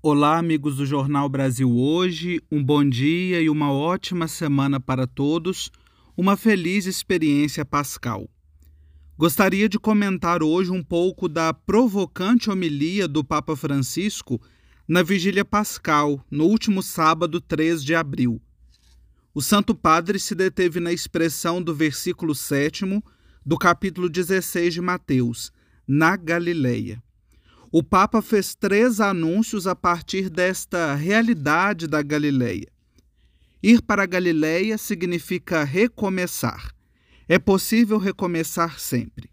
Olá, amigos do Jornal Brasil Hoje. Um bom dia e uma ótima semana para todos. Uma feliz experiência pascal. Gostaria de comentar hoje um pouco da provocante homilia do Papa Francisco na Vigília Pascal, no último sábado, 3 de abril. O Santo Padre se deteve na expressão do versículo 7 do capítulo 16 de Mateus, na Galileia o Papa fez três anúncios a partir desta realidade da Galileia. Ir para a Galileia significa recomeçar. É possível recomeçar sempre.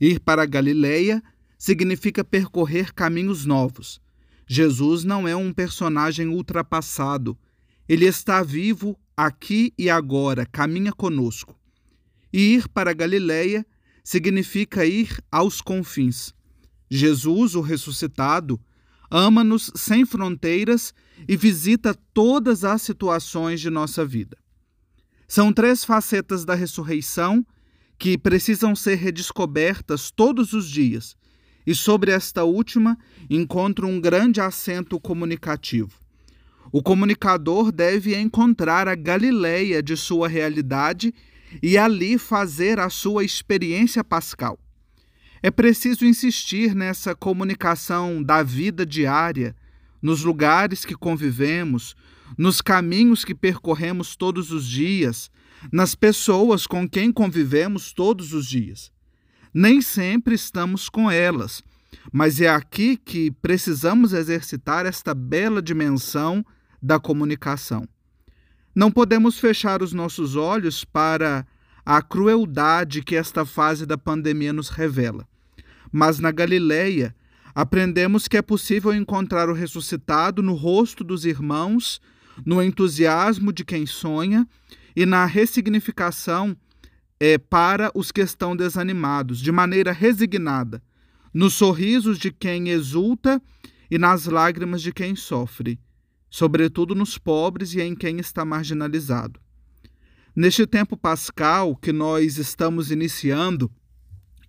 Ir para a Galileia significa percorrer caminhos novos. Jesus não é um personagem ultrapassado. Ele está vivo aqui e agora, caminha conosco. E ir para a Galileia significa ir aos confins Jesus, o ressuscitado, ama-nos sem fronteiras e visita todas as situações de nossa vida. São três facetas da ressurreição que precisam ser redescobertas todos os dias, e sobre esta última encontro um grande acento comunicativo. O comunicador deve encontrar a Galileia de sua realidade e ali fazer a sua experiência pascal. É preciso insistir nessa comunicação da vida diária, nos lugares que convivemos, nos caminhos que percorremos todos os dias, nas pessoas com quem convivemos todos os dias. Nem sempre estamos com elas, mas é aqui que precisamos exercitar esta bela dimensão da comunicação. Não podemos fechar os nossos olhos para a crueldade que esta fase da pandemia nos revela. Mas na Galileia, aprendemos que é possível encontrar o ressuscitado no rosto dos irmãos, no entusiasmo de quem sonha e na ressignificação é, para os que estão desanimados, de maneira resignada, nos sorrisos de quem exulta e nas lágrimas de quem sofre, sobretudo nos pobres e em quem está marginalizado. Neste tempo pascal que nós estamos iniciando,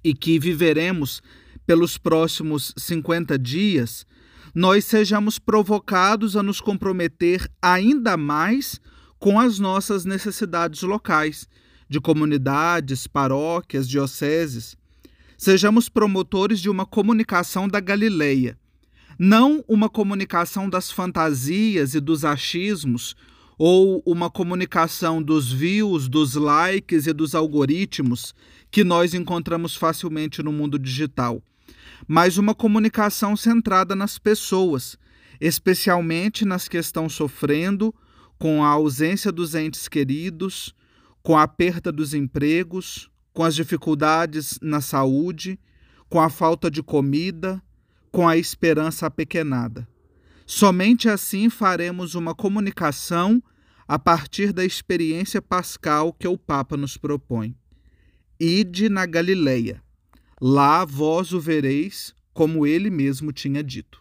e que viveremos pelos próximos 50 dias, nós sejamos provocados a nos comprometer ainda mais com as nossas necessidades locais, de comunidades, paróquias, dioceses. Sejamos promotores de uma comunicação da Galileia, não uma comunicação das fantasias e dos achismos ou uma comunicação dos views, dos likes e dos algoritmos que nós encontramos facilmente no mundo digital, mas uma comunicação centrada nas pessoas, especialmente nas que estão sofrendo com a ausência dos entes queridos, com a perda dos empregos, com as dificuldades na saúde, com a falta de comida, com a esperança apequenada. Somente assim faremos uma comunicação a partir da experiência pascal que o Papa nos propõe. Ide na Galileia, lá vós o vereis, como ele mesmo tinha dito.